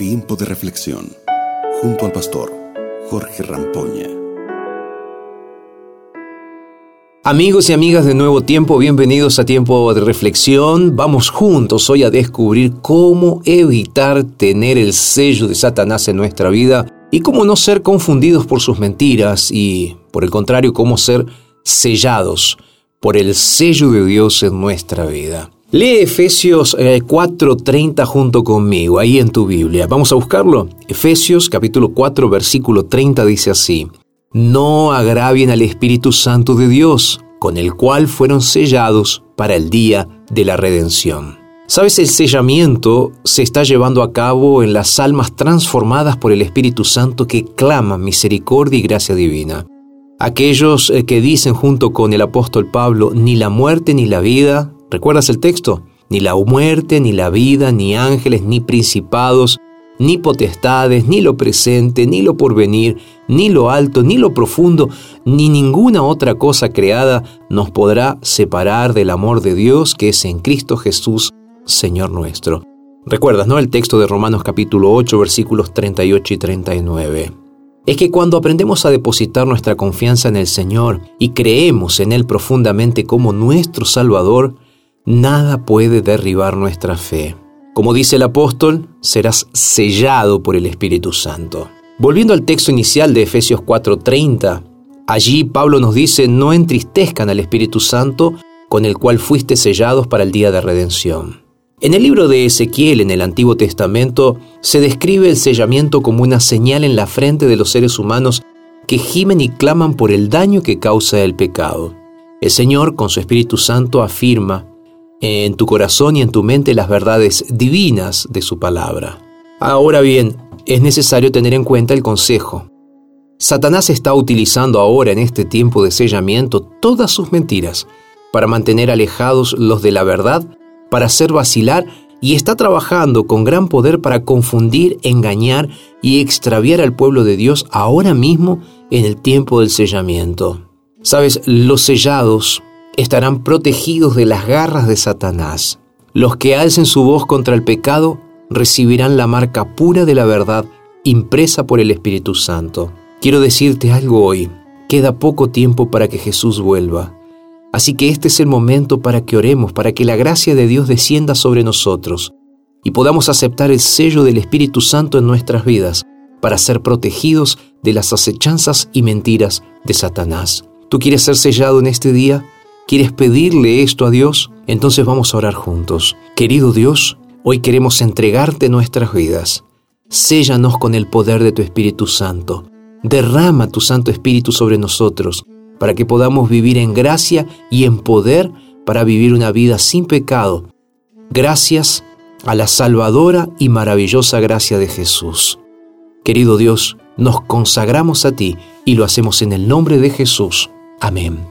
Tiempo de reflexión junto al pastor Jorge Rampoña. Amigos y amigas de Nuevo Tiempo, bienvenidos a Tiempo de Reflexión. Vamos juntos hoy a descubrir cómo evitar tener el sello de Satanás en nuestra vida y cómo no ser confundidos por sus mentiras y, por el contrario, cómo ser sellados por el sello de Dios en nuestra vida. Lee Efesios 4:30 eh, junto conmigo, ahí en tu Biblia. Vamos a buscarlo. Efesios capítulo 4 versículo 30 dice así, No agravien al Espíritu Santo de Dios, con el cual fueron sellados para el día de la redención. Sabes, el sellamiento se está llevando a cabo en las almas transformadas por el Espíritu Santo que claman misericordia y gracia divina. Aquellos eh, que dicen junto con el apóstol Pablo, ni la muerte ni la vida, ¿Recuerdas el texto? Ni la muerte, ni la vida, ni ángeles, ni principados, ni potestades, ni lo presente, ni lo porvenir, ni lo alto, ni lo profundo, ni ninguna otra cosa creada nos podrá separar del amor de Dios que es en Cristo Jesús, Señor nuestro. ¿Recuerdas, no? El texto de Romanos capítulo 8, versículos 38 y 39. Es que cuando aprendemos a depositar nuestra confianza en el Señor y creemos en Él profundamente como nuestro Salvador, Nada puede derribar nuestra fe. Como dice el apóstol, serás sellado por el Espíritu Santo. Volviendo al texto inicial de Efesios 4:30, allí Pablo nos dice, no entristezcan al Espíritu Santo con el cual fuiste sellados para el día de redención. En el libro de Ezequiel en el Antiguo Testamento se describe el sellamiento como una señal en la frente de los seres humanos que gimen y claman por el daño que causa el pecado. El Señor, con su Espíritu Santo, afirma, en tu corazón y en tu mente las verdades divinas de su palabra. Ahora bien, es necesario tener en cuenta el consejo. Satanás está utilizando ahora en este tiempo de sellamiento todas sus mentiras para mantener alejados los de la verdad, para hacer vacilar y está trabajando con gran poder para confundir, engañar y extraviar al pueblo de Dios ahora mismo en el tiempo del sellamiento. Sabes, los sellados estarán protegidos de las garras de Satanás. Los que alcen su voz contra el pecado recibirán la marca pura de la verdad impresa por el Espíritu Santo. Quiero decirte algo hoy. Queda poco tiempo para que Jesús vuelva. Así que este es el momento para que oremos, para que la gracia de Dios descienda sobre nosotros y podamos aceptar el sello del Espíritu Santo en nuestras vidas para ser protegidos de las acechanzas y mentiras de Satanás. ¿Tú quieres ser sellado en este día? ¿Quieres pedirle esto a Dios? Entonces vamos a orar juntos. Querido Dios, hoy queremos entregarte nuestras vidas. Séllanos con el poder de tu Espíritu Santo. Derrama tu Santo Espíritu sobre nosotros para que podamos vivir en gracia y en poder para vivir una vida sin pecado. Gracias a la salvadora y maravillosa gracia de Jesús. Querido Dios, nos consagramos a ti y lo hacemos en el nombre de Jesús. Amén.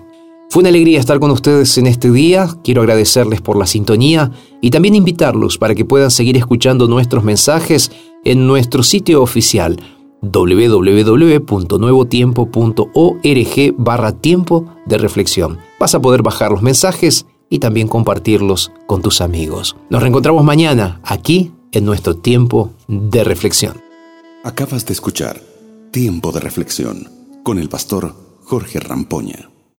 Fue una alegría estar con ustedes en este día. Quiero agradecerles por la sintonía y también invitarlos para que puedan seguir escuchando nuestros mensajes en nuestro sitio oficial www.nuevotiempo.org barra tiempo de reflexión. Vas a poder bajar los mensajes y también compartirlos con tus amigos. Nos reencontramos mañana aquí en nuestro tiempo de reflexión. Acabas de escuchar Tiempo de Reflexión con el pastor Jorge Rampoña.